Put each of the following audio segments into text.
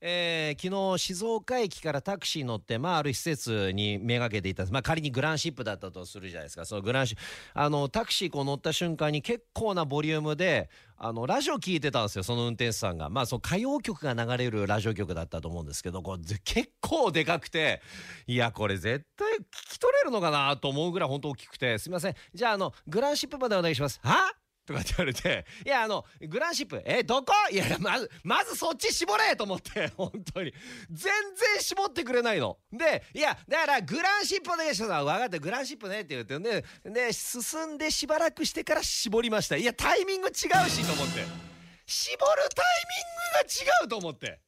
えー昨日静岡駅からタクシー乗って、まあ、ある施設にめがけていた、まあ、仮にグランシップだったとするじゃないですか。そのグランシあのタクシーこう乗った瞬間に結構なボリュームであのラジオ聞いてたんですよその運転手さんが。まあその歌謡曲が流れるラジオ局だったと思うんですけどこう結構でかくていやこれ絶対聞き取れるのかなと思うぐらい本当大きくてすみません。じゃああのグランシップまでお願いします。は？とかって言われて「いやあのグランシップえどこ？いやまずまずそっち絞れ!」と思って 本当に。全然絞ってくれないの。でいやだからグランシップお願いします。分かった。グランシップねって言ってでで進んでしばらくしてから絞りました。いやタイミング違うしと思って。絞るタイミングが違うと思って。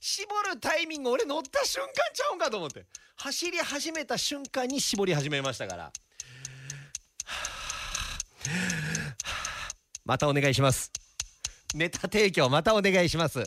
絞るタイミング俺乗った瞬間ちゃうんかと思って。走り始めた瞬間に絞り始めましたから。またお願いします。ネタ提供またお願いします。